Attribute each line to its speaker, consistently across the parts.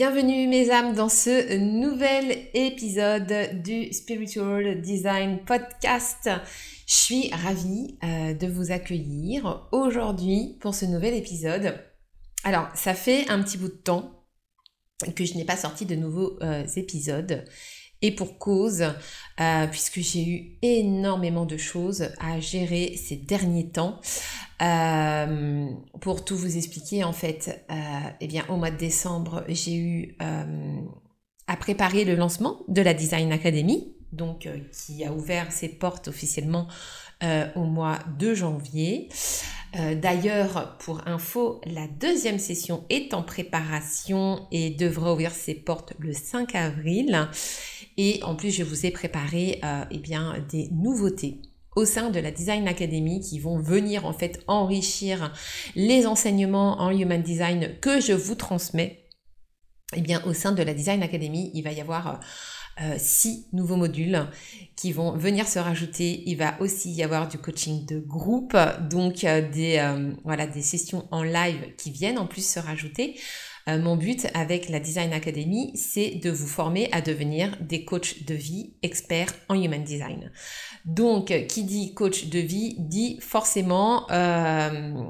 Speaker 1: Bienvenue mes âmes dans ce nouvel épisode du Spiritual Design Podcast. Je suis ravie euh, de vous accueillir aujourd'hui pour ce nouvel épisode. Alors, ça fait un petit bout de temps que je n'ai pas sorti de nouveaux euh, épisodes et pour cause, euh, puisque j'ai eu énormément de choses à gérer ces derniers temps. Euh, pour tout vous expliquer, en fait, euh, eh bien, au mois de décembre, j'ai eu à préparer le lancement de la Design Academy, donc qui a ouvert ses portes officiellement au mois de janvier. D'ailleurs, pour info, la deuxième session est en préparation et devra ouvrir ses portes le 5 avril. Et en plus, je vous ai préparé euh, eh bien, des nouveautés au sein de la Design Academy qui vont venir en fait enrichir les enseignements en Human Design que je vous transmets. Eh bien, au sein de la Design Academy, il va y avoir euh, six nouveaux modules qui vont venir se rajouter. Il va aussi y avoir du coaching de groupe, donc euh, des, voilà, des sessions en live qui viennent en plus se rajouter. Euh, mon but avec la Design Academy, c'est de vous former à devenir des coachs de vie experts en Human Design. Donc, qui dit coach de vie dit forcément euh,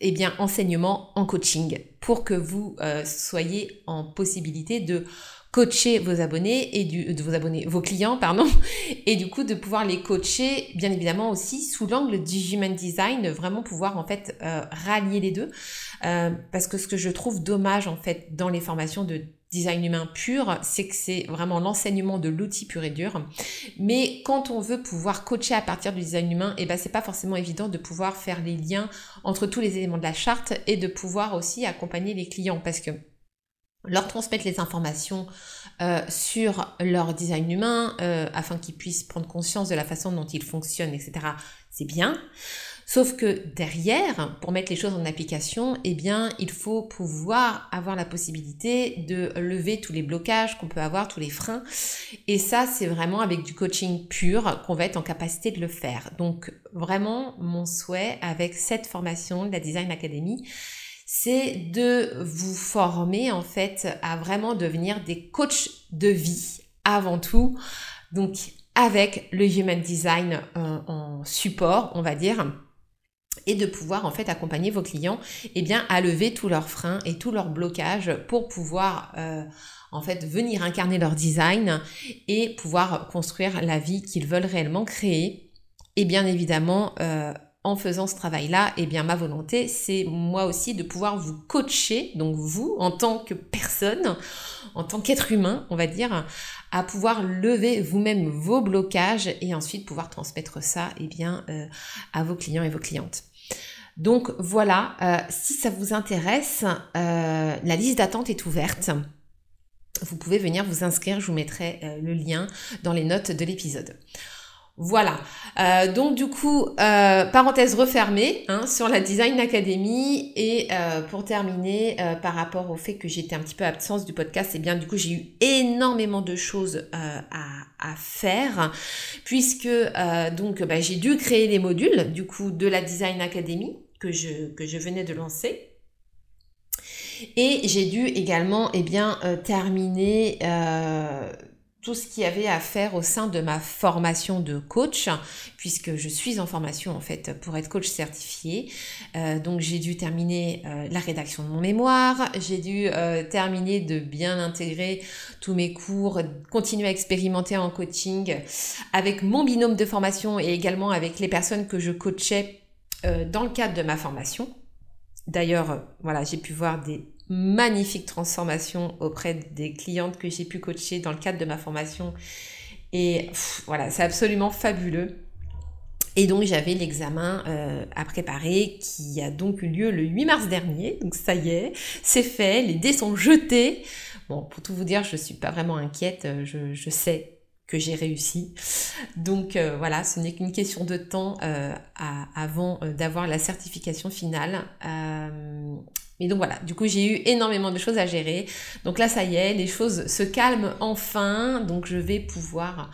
Speaker 1: eh bien, enseignement en coaching pour que vous euh, soyez en possibilité de coacher vos abonnés et du, de vos abonnés, vos clients, pardon, et du coup de pouvoir les coacher, bien évidemment aussi sous l'angle du human design, vraiment pouvoir en fait euh, rallier les deux, euh, parce que ce que je trouve dommage en fait dans les formations de design humain pur, c'est que c'est vraiment l'enseignement de l'outil pur et dur. Mais quand on veut pouvoir coacher à partir du design humain, et eh ben c'est pas forcément évident de pouvoir faire les liens entre tous les éléments de la charte et de pouvoir aussi accompagner les clients parce que leur transmettre les informations euh, sur leur design humain euh, afin qu'ils puissent prendre conscience de la façon dont ils fonctionnent, etc. C'est bien. Sauf que derrière, pour mettre les choses en application, eh bien, il faut pouvoir avoir la possibilité de lever tous les blocages qu'on peut avoir, tous les freins. Et ça, c'est vraiment avec du coaching pur qu'on va être en capacité de le faire. Donc, vraiment, mon souhait avec cette formation de la Design Academy, c'est de vous former en fait à vraiment devenir des coachs de vie avant tout. Donc avec le Human Design en support, on va dire et de pouvoir en fait accompagner vos clients eh bien à lever tous leurs freins et tous leurs blocages pour pouvoir euh, en fait venir incarner leur design et pouvoir construire la vie qu'ils veulent réellement créer et bien évidemment euh, en faisant ce travail-là, eh bien ma volonté, c'est moi aussi de pouvoir vous coacher, donc vous, en tant que personne, en tant qu'être humain, on va dire, à pouvoir lever vous-même vos blocages et ensuite pouvoir transmettre ça, eh bien, euh, à vos clients et vos clientes. Donc voilà, euh, si ça vous intéresse, euh, la liste d'attente est ouverte. Vous pouvez venir vous inscrire, je vous mettrai le lien dans les notes de l'épisode. Voilà. Euh, donc du coup, euh, parenthèse refermée hein, sur la Design Academy. Et euh, pour terminer, par rapport au fait que j'étais un petit peu absence du podcast, et eh bien du coup j'ai eu énormément de choses à, faire, puisque donc bah, j'ai dû créer les modules du coup de la Design Academy que je, que je venais de lancer. Et j'ai dû également eh bien, terminer tout ce qu'il y avait à faire au sein de ma formation de coach, puisque je suis en formation en fait pour être coach certifié. Euh, donc j'ai dû terminer euh, la rédaction de mon mémoire, j'ai dû euh, terminer de bien intégrer tous mes cours, continuer à expérimenter en coaching avec mon binôme de formation et également avec les personnes que je coachais dans le cadre de ma formation. D'ailleurs, voilà, j'ai pu voir des magnifique transformation auprès des clientes que j'ai pu coacher dans le cadre de ma formation. Et voilà, c'est absolument fabuleux. Et donc j'avais l'examen euh, à préparer qui a donc eu lieu le 8 mars dernier. Donc ça y est, c'est fait, les dés sont jetés. Bon, pour tout vous dire, je suis pas vraiment inquiète, euh, je, je sais que j'ai réussi. Donc euh, voilà, ce n'est qu'une question de temps avant d'avoir la certification finale. Et donc voilà, du coup j'ai eu énormément de choses à gérer. Donc là ça y est, les choses se calment enfin. Donc je vais pouvoir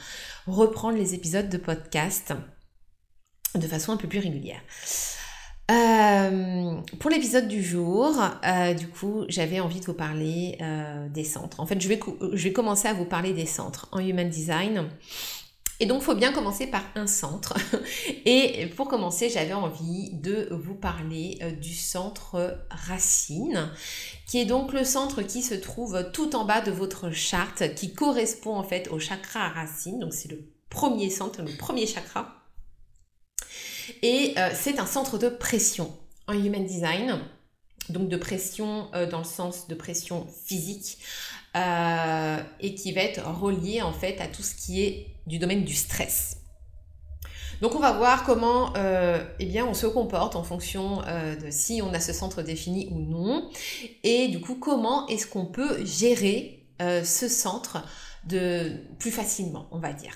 Speaker 1: reprendre les épisodes de podcast de façon un peu plus régulière. Euh, pour l'épisode du jour, euh, du coup, j'avais envie de vous parler euh, des centres. En fait, je vais, je vais commencer à vous parler des centres en Human Design. Et donc, il faut bien commencer par un centre. Et pour commencer, j'avais envie de vous parler euh, du centre racine, qui est donc le centre qui se trouve tout en bas de votre charte, qui correspond en fait au chakra racine. Donc, c'est le premier centre, le premier chakra. Et euh, c'est un centre de pression en Human Design. Donc de pression euh, dans le sens de pression physique, euh, et qui va être relié en fait à tout ce qui est du domaine du stress. Donc on va voir comment euh, eh bien, on se comporte en fonction euh, de si on a ce centre défini ou non. Et du coup, comment est-ce qu'on peut gérer ce centre de plus facilement, on va dire.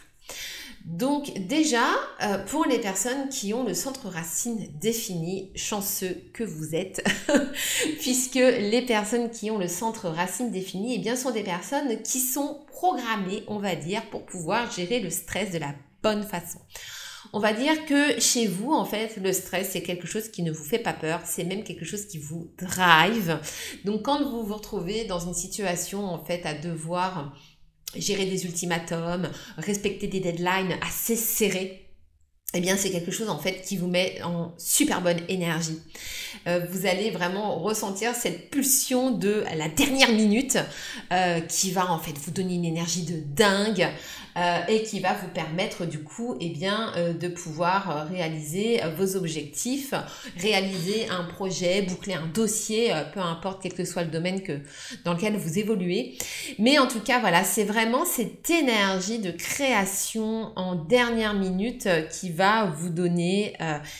Speaker 1: Donc déjà, euh, pour les personnes qui ont le centre racine défini, chanceux que vous êtes, puisque les personnes qui ont le centre racine défini, eh bien, sont des personnes qui sont programmées, on va dire, pour pouvoir gérer le stress de la bonne façon. On va dire que chez vous, en fait, le stress, c'est quelque chose qui ne vous fait pas peur, c'est même quelque chose qui vous drive. Donc quand vous vous retrouvez dans une situation, en fait, à devoir gérer des ultimatums, respecter des deadlines assez serrés, eh bien c'est quelque chose en fait qui vous met en super bonne énergie. Euh, vous allez vraiment ressentir cette pulsion de la dernière minute euh, qui va en fait vous donner une énergie de dingue, euh, et qui va vous permettre du coup eh bien, euh, de pouvoir euh, réaliser vos objectifs, réaliser un projet, boucler un dossier, peu importe quel que soit le domaine que, dans lequel vous évoluez. Mais en tout cas, voilà, c'est vraiment cette énergie de création en dernière minute qui va vous donner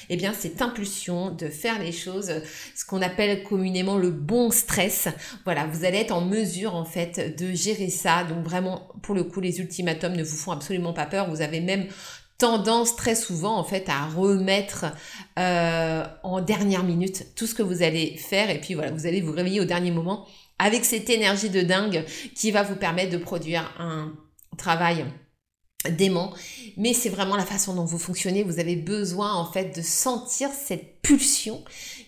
Speaker 1: eh bien, cette impulsion de faire les choses, ce qu'on appelle communément le bon stress. Voilà, vous allez être en mesure en fait de gérer ça. Donc vraiment, pour le coup, les ultimatums vous font absolument pas peur. Vous avez même tendance très souvent en fait à remettre euh, en dernière minute tout ce que vous allez faire et puis voilà vous allez vous réveiller au dernier moment avec cette énergie de dingue qui va vous permettre de produire un travail dément, mais c'est vraiment la façon dont vous fonctionnez. Vous avez besoin en fait de sentir cette pulsion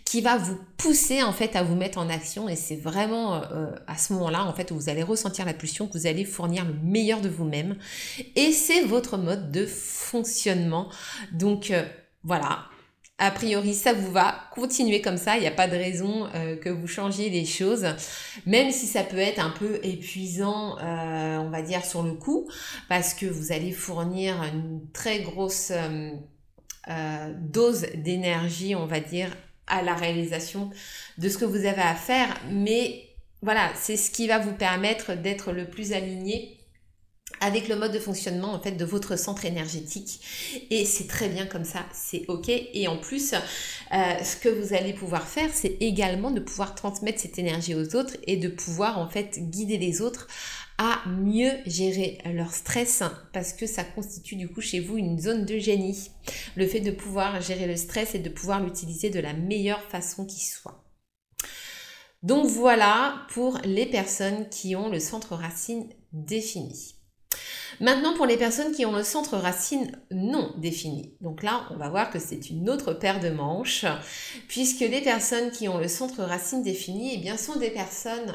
Speaker 1: qui va vous pousser en fait à vous mettre en action et c'est vraiment euh, à ce moment-là en fait où vous allez ressentir la pulsion que vous allez fournir le meilleur de vous-même et c'est votre mode de fonctionnement. Donc euh, voilà, a priori ça vous va, continuez comme ça, il n'y a pas de raison euh, que vous changiez les choses, même si ça peut être un peu épuisant, euh, on va dire, sur le coup, parce que vous allez fournir une très grosse euh, dose d'énergie, on va dire, à la réalisation de ce que vous avez à faire, mais voilà, c'est ce qui va vous permettre d'être le plus aligné avec le mode de fonctionnement en fait de votre centre énergétique. Et c'est très bien comme ça c'est ok. Et en plus euh, ce que vous allez pouvoir faire c'est également de pouvoir transmettre cette énergie aux autres et de pouvoir en fait guider les autres à mieux gérer leur stress parce que ça constitue du coup chez vous une zone de génie. Le fait de pouvoir gérer le stress et de pouvoir l'utiliser de la meilleure façon qui soit. Donc voilà pour les personnes qui ont le centre racine défini. Maintenant, pour les personnes qui ont le centre racine non défini. Donc là, on va voir que c'est une autre paire de manches, puisque les personnes qui ont le centre racine défini, eh bien, sont des personnes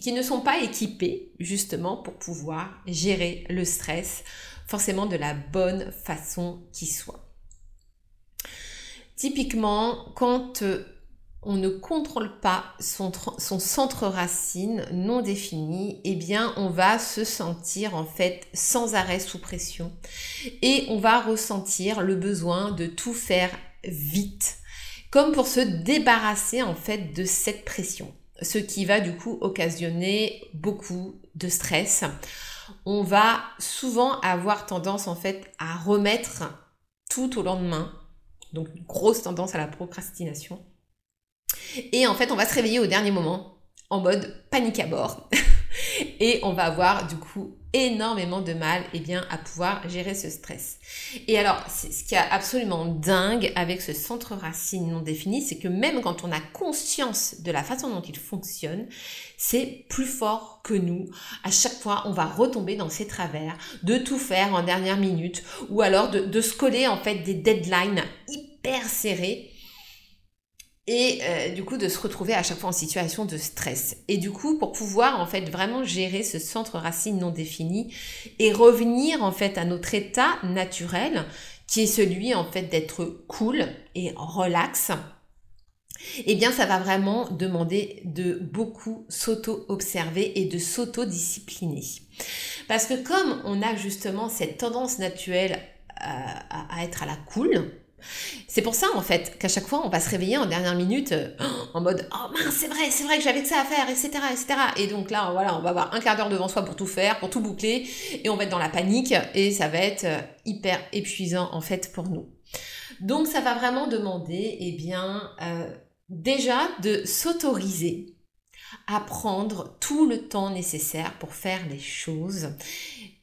Speaker 1: qui ne sont pas équipés justement pour pouvoir gérer le stress forcément de la bonne façon qui soit. Typiquement, quand euh, ne contrôle pas son, centre racine non défini, eh bien on va se sentir en fait sans arrêt sous pression et on va ressentir le besoin de tout faire vite, comme pour se débarrasser en fait de cette pression, ce qui va du coup occasionner beaucoup de stress. On va souvent avoir tendance en fait à remettre tout au lendemain, donc grosse tendance à la procrastination. Et en fait, on va se réveiller au dernier moment en mode panique à bord. et on va avoir du coup énormément de mal eh bien, à pouvoir gérer ce stress. Et alors, ce qui est absolument dingue avec ce centre racine non défini, c'est que même quand on a conscience de la façon dont il fonctionne, c'est plus fort que nous. À chaque fois, on va retomber dans ses travers, de tout faire en dernière minute, ou alors de, de se coller en fait des deadlines hyper serrés et euh, du coup de se retrouver à chaque fois en situation de stress. Et du coup, pour pouvoir en fait vraiment gérer ce centre racine non défini et revenir en fait à notre état naturel, qui est celui en fait d'être cool et relax, eh bien ça va vraiment demander de beaucoup s'auto-observer et de s'auto-discipliner. Parce que comme on a justement cette tendance naturelle à, à être à la cool, c'est pour ça en fait qu'à chaque fois on va se réveiller en dernière minute euh, en mode oh mince c'est vrai c'est vrai que j'avais que ça à faire etc etc et donc là voilà on va avoir un quart d'heure devant soi pour tout faire pour tout boucler et on va être dans la panique et ça va être euh, hyper épuisant en fait pour nous. Donc ça va vraiment demander eh bien euh, déjà de s'autoriser à prendre tout le temps nécessaire pour faire les choses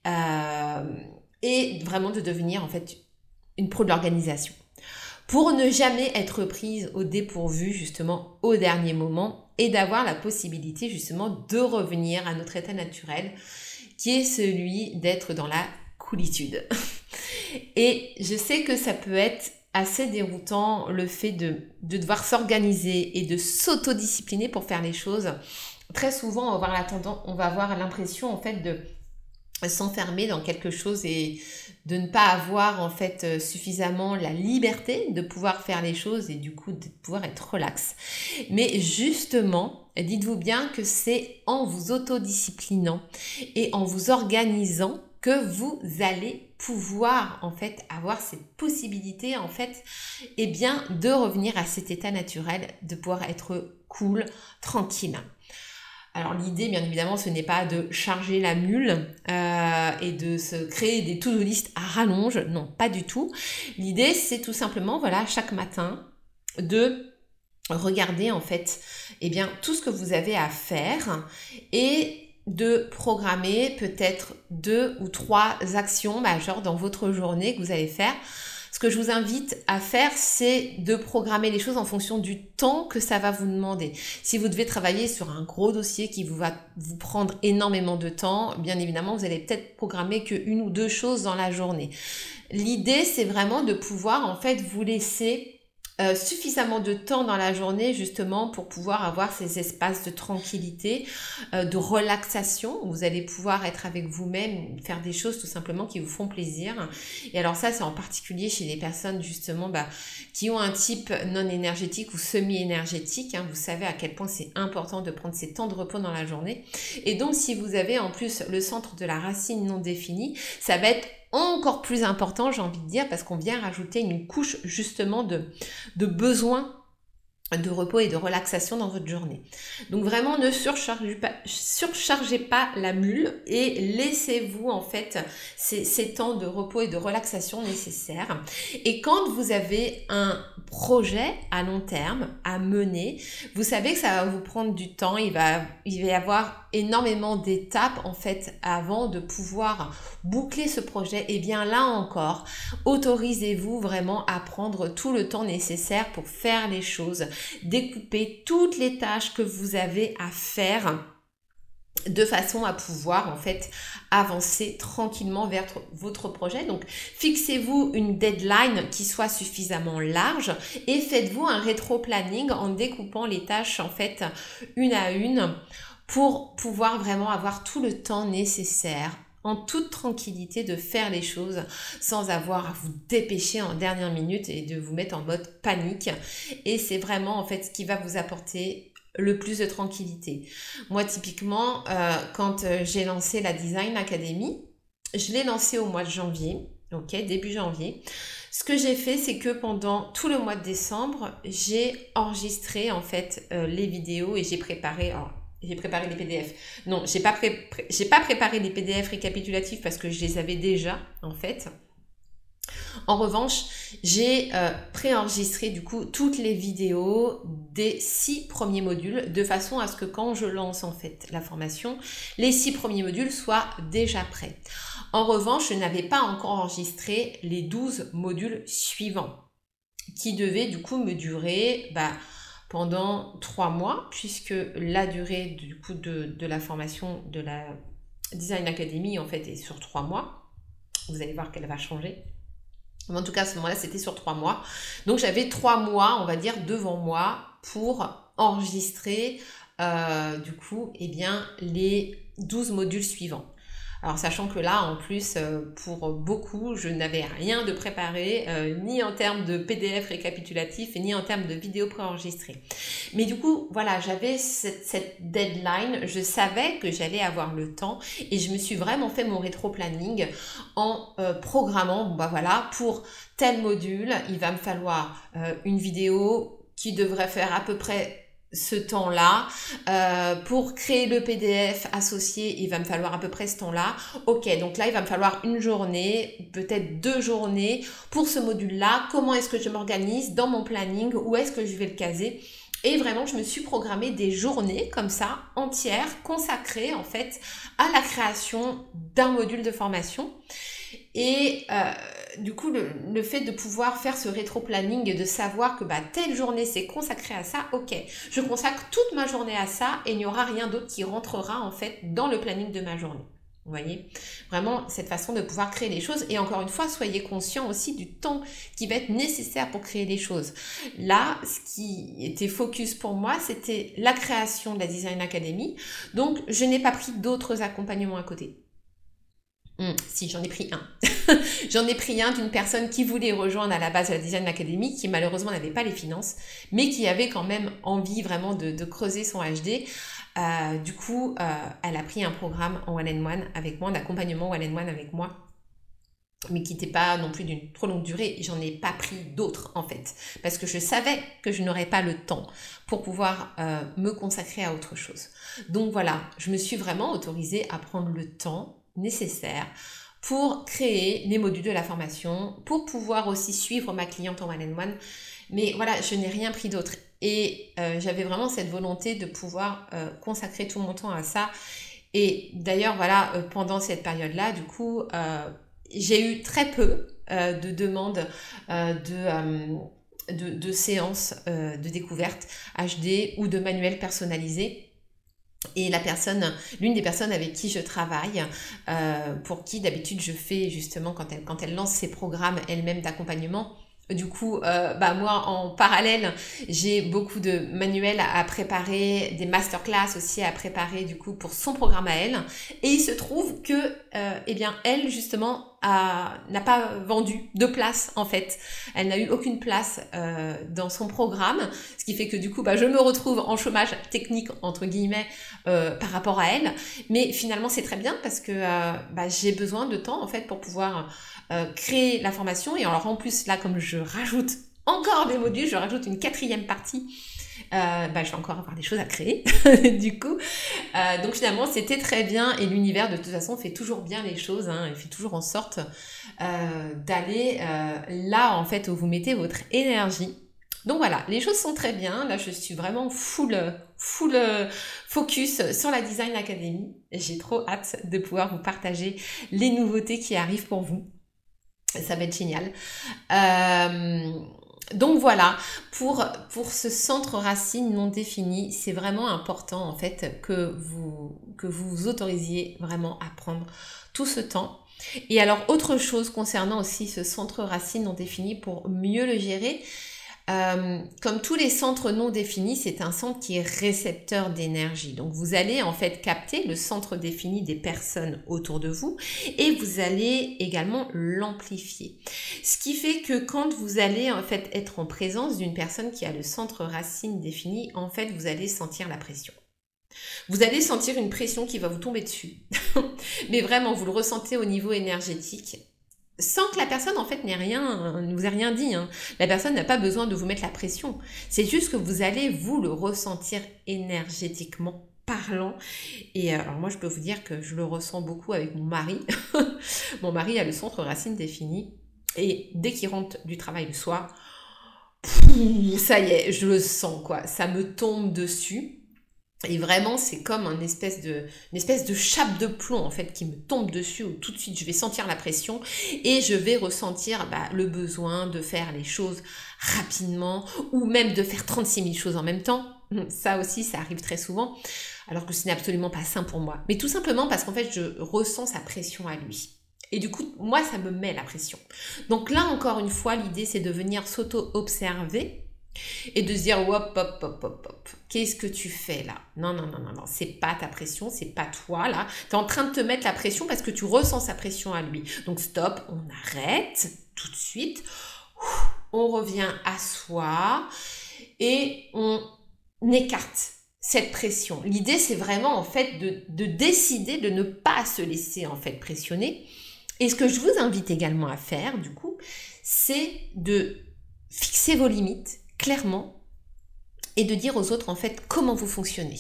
Speaker 1: et vraiment de devenir en fait une pro de l'organisation pour ne jamais être prise au dépourvu justement au dernier moment et d'avoir la possibilité justement de revenir à notre état naturel qui est celui d'être dans la coolitude. Et je sais que ça peut être assez déroutant le fait de, de devoir s'organiser et de s'autodiscipliner pour faire les choses. Très souvent, on va avoir l'impression en fait de s'enfermer dans quelque chose et de ne pas avoir en fait euh, suffisamment la liberté de pouvoir faire les choses et du coup de pouvoir être relax. Mais justement, dites-vous bien que c'est en vous autodisciplinant et en vous organisant que vous allez pouvoir en fait avoir cette possibilité en fait et eh bien de revenir à cet état naturel de pouvoir être cool, tranquille. Alors l'idée, bien évidemment, ce n'est pas de charger la mule euh, et de se créer des to-do list à rallonge, non, pas du tout. L'idée, c'est tout simplement, voilà, chaque matin, de regarder en fait, eh bien, tout ce que vous avez à faire et de programmer peut-être deux ou trois actions majeures dans votre journée que vous allez faire ce que je vous invite à faire, c'est de programmer les choses en fonction du temps que ça va vous demander. Si vous devez travailler sur un gros dossier qui vous va vous prendre énormément de temps, bien évidemment, vous allez peut-être programmer qu'une ou deux choses dans la journée. L'idée, c'est vraiment de pouvoir en fait vous laisser euh, suffisamment de temps dans la journée justement pour pouvoir avoir ces espaces de tranquillité, euh, de relaxation. Où vous allez pouvoir être avec vous-même, faire des choses tout simplement qui vous font plaisir. Et alors ça, c'est en particulier chez les personnes justement bah, qui ont un type non énergétique ou semi-énergétique. Hein. Vous savez à quel point c'est important de prendre ces temps de repos dans la journée. Et donc si vous avez en plus le centre de la racine non défini, ça va être encore plus important, j'ai envie de dire, parce qu'on vient rajouter une couche justement de, de de repos et de relaxation dans votre journée. Donc vraiment ne surchargez pas, surchargez pas la mule et laissez-vous en fait ces, ces, temps de repos et de relaxation nécessaires. Et quand vous avez un projet à long terme à mener, vous savez que ça va vous prendre du temps, il va, il va y avoir énormément d'étapes en fait avant de pouvoir boucler ce projet. Et bien là encore, autorisez-vous vraiment à prendre tout le temps nécessaire pour faire les choses découper toutes les tâches que vous avez à faire de façon à pouvoir en fait avancer tranquillement vers votre projet. Donc fixez-vous une deadline qui soit suffisamment large et faites-vous un rétro-planning en découpant les tâches en fait une à une pour pouvoir vraiment avoir tout le temps nécessaire en toute tranquillité de faire les choses sans avoir à vous dépêcher en dernière minute et de vous mettre en mode panique. Et c'est vraiment en fait ce qui va vous apporter le plus de tranquillité. Moi typiquement, euh, quand euh, j'ai lancé la Design Academy, je l'ai lancé au mois de janvier, ok, début janvier. Ce que j'ai fait, c'est que pendant tout le mois de décembre, j'ai enregistré en fait euh, les vidéos et j'ai préparé. J'ai préparé les PDF. Non, j'ai pas, j'ai pas préparé les PDF récapitulatifs parce que je les avais déjà en fait. En revanche, j'ai euh, préenregistré du coup toutes les vidéos des six premiers modules de façon à ce que quand je lance en fait la formation, les six premiers modules soient déjà prêts. En revanche, je n'avais pas encore enregistré les 12 modules suivants qui devaient du coup me durer bah, pendant trois mois puisque la durée du coup de, de la formation de la Design Academy en fait est sur trois mois. Vous allez voir qu'elle va changer en tout cas, à ce moment-là, c'était sur trois mois. Donc, j'avais trois mois, on va dire, devant moi pour enregistrer, euh, du coup, eh bien, les 12 modules suivants. Alors sachant que là, en plus, euh, pour beaucoup, je n'avais rien de préparé, euh, ni en termes de PDF récapitulatif, ni en termes de vidéo préenregistrée. Mais du coup, voilà, j'avais cette, deadline, je savais que j'allais avoir le temps et je me suis vraiment fait mon rétro-planning en euh, programmant, bah voilà, pour tel module, il va me falloir une vidéo qui devrait faire à peu près ce temps-là. Euh, pour créer le PDF associé, il va me falloir à peu près ce temps-là. Ok, donc là, il va me falloir une journée, peut-être deux journées pour ce module-là. Comment est-ce que je m'organise dans mon planning? Où est-ce que je vais le caser? Et vraiment, je me suis programmé des journées comme ça, entières, consacrées en fait à la création d'un module de formation. Et euh, du coup, le, fait de pouvoir faire ce rétro-planning et de savoir que bah, telle journée c'est consacré à ça, ok, je consacre toute ma journée à ça et il n'y aura rien d'autre qui rentrera en fait dans le planning de ma journée. Vous voyez? Vraiment, cette façon de pouvoir créer les choses. Et encore une fois, soyez conscient aussi du temps qui va être nécessaire pour créer les choses. Là, ce qui était focus pour moi, c'était la création de la Design Academy. Donc, je n'ai pas pris d'autres accompagnements à côté. Hmm, si, j'en ai pris un. j'en ai pris un d'une personne qui voulait rejoindre à la base la Design Academy, qui malheureusement n'avait pas les finances, mais qui avait quand même envie vraiment de, creuser son HD. Euh, du coup, euh, elle a pris un programme en one-on-one avec moi, d'accompagnement one-on-one avec moi, mais qui n'était pas non plus d'une trop longue durée. J'en ai pas pris d'autres en fait, parce que je savais que je n'aurais pas le temps pour pouvoir euh, me consacrer à autre chose. Donc voilà, je me suis vraiment autorisée à prendre le temps nécessaires pour créer les modules de la formation, pour pouvoir aussi suivre ma cliente en one-on-one. Mais voilà, je n'ai rien pris d'autre. Et euh, j'avais vraiment cette volonté de pouvoir euh, consacrer tout mon temps à ça. Et d'ailleurs, voilà, euh, pendant cette période-là, du coup, j'ai eu très peu de demandes de, de, de, séances de découverte HD ou de manuels personnalisés. Et la personne, l'une des personnes avec qui je travaille, euh, pour qui d'habitude je fais justement quand elle, quand elle lance ses programmes elle-même d'accompagnement, du coup, euh, bah moi en parallèle, j'ai beaucoup de manuels à préparer, des masterclass aussi à préparer du coup pour son programme à elle. Et il se trouve que, euh, eh bien, elle justement n'a pas vendu de place en fait. Elle n'a eu aucune place euh, dans son programme, ce qui fait que du coup, bah, je me retrouve en chômage technique entre guillemets euh, par rapport à elle. Mais finalement, c'est très bien parce que euh, bah, j'ai besoin de temps en fait pour pouvoir créer la formation. Et alors en plus là, comme je rajoute encore des modules, je rajoute une quatrième partie euh, bah, je vais encore avoir des choses à créer, du coup. Euh, donc finalement, c'était très bien et l'univers, de toute façon, fait toujours bien les choses. Hein, il fait toujours en sorte euh, d'aller là, en fait, où vous mettez votre énergie. Donc voilà, les choses sont très bien. Là, je suis vraiment full, full focus sur la Design Academy. J'ai trop hâte de pouvoir vous partager les nouveautés qui arrivent pour vous. Ça va être génial. Euh, donc voilà, pour, pour ce centre racine non défini, c'est vraiment important en fait que vous, que vous vous autorisiez vraiment à prendre tout ce temps. Et alors autre chose concernant aussi ce centre racine non défini pour mieux le gérer, euh, comme tous les centres non définis, c'est un centre qui est récepteur d'énergie. Donc vous allez en fait capter le centre défini des personnes autour de vous et vous allez également l'amplifier. Ce qui fait que quand vous allez en fait être en présence d'une personne qui a le centre racine défini, en fait vous allez sentir la pression. Vous allez sentir une pression qui va vous tomber dessus. Mais vraiment, vous le ressentez au niveau énergétique sans que la personne en fait n'ait rien, ne vous ait rien dit. Hein. La personne n'a pas besoin de vous mettre la pression. C'est juste que vous allez vous le ressentir énergétiquement parlant. Et euh, alors moi je peux vous dire que je le ressens beaucoup avec mon mari. mon mari a le centre racine défini. Et dès qu'il rentre du travail le soir, ça y est, je le sens quoi. Ça me tombe dessus. Et vraiment, c'est comme une espèce de, une espèce de chape de plomb en fait qui me tombe dessus où tout de suite je vais sentir la pression et je vais ressentir bah, le besoin de faire les choses rapidement ou même de faire 36 000 choses en même temps. Ça aussi, ça arrive très souvent, alors que ce n'est absolument pas sain pour moi. Mais tout simplement parce qu'en fait, je ressens sa pression à lui. Et du coup, moi, ça me met la pression. Donc là, encore une fois, l'idée, c'est de venir s'auto-observer et de se dire hop hop hop hop hop. Qu'est-ce que tu fais là? Non non non non non c'est pas ta pression c'est pas toi là. Tu es en train de te mettre la pression parce que tu ressens sa pression à lui. Donc stop on arrête tout de suite. On revient à soi et on écarte cette pression. L'idée c'est vraiment en fait de, de décider de ne pas se laisser en fait pressionner. Et ce que je vous invite également à faire du coup c'est de fixer vos limites clairement et de dire aux autres en fait comment vous fonctionnez.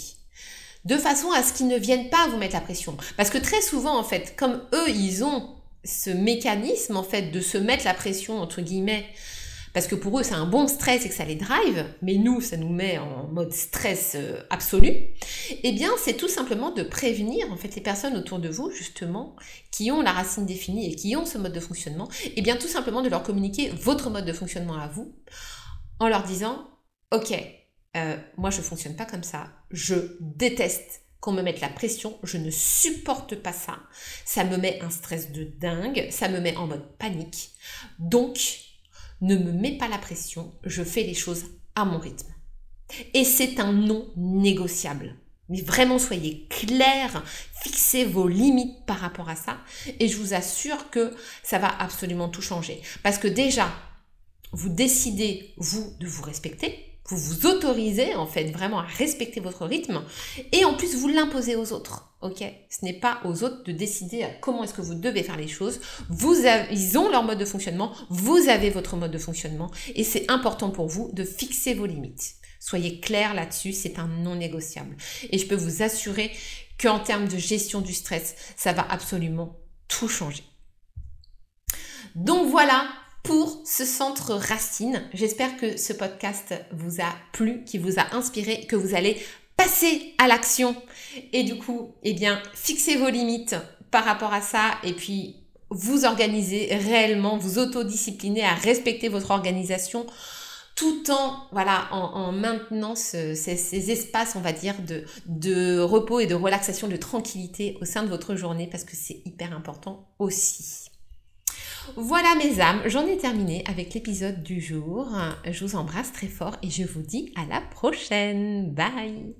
Speaker 1: De façon à ce qu'ils ne viennent pas vous mettre la pression. Parce que très souvent en fait, comme eux ils ont ce mécanisme en fait de se mettre la pression entre guillemets parce que pour eux c'est un bon stress et que ça les drive, mais nous ça nous met en mode stress euh, absolu, eh bien c'est tout simplement de prévenir en fait les personnes autour de vous justement qui ont la racine définie et qui ont ce mode de fonctionnement, eh bien tout simplement de leur communiquer votre mode de fonctionnement à vous en leur disant, ok, euh, moi je fonctionne pas comme ça, je déteste qu'on me mette la pression, je ne supporte pas ça, ça me met un stress de dingue, ça me met en mode panique, donc ne me mets pas la pression, je fais les choses à mon rythme. Et c'est un non négociable. Mais vraiment, soyez clairs, fixez vos limites par rapport à ça, et je vous assure que ça va absolument tout changer. Parce que déjà, vous décidez, vous, de vous respecter, vous vous autorisez en fait vraiment à respecter votre rythme et en plus vous l'imposez aux autres. Ok? Ce n'est pas aux autres de décider comment est-ce que vous devez faire les choses. Vous ils ont leur mode de fonctionnement, vous avez votre mode de fonctionnement et c'est important pour vous de fixer vos limites. Soyez clair là-dessus, c'est un non négociable. Et je peux vous assurer qu'en termes de gestion du stress, ça va absolument tout changer. Donc voilà, pour ce centre racine. J'espère que ce podcast vous a plu, qui vous a inspiré, que vous allez passer à l'action. Et du coup, eh bien, fixez vos limites par rapport à ça et puis vous organisez réellement, vous autodisciplinez à respecter votre organisation tout en voilà en, maintenant ces, ces, espaces on va dire de repos et de relaxation de tranquillité au sein de votre journée parce que c'est hyper important aussi. Voilà mes âmes, j'en ai terminé avec l'épisode du jour. Je vous embrasse très fort et je vous dis à la prochaine. Bye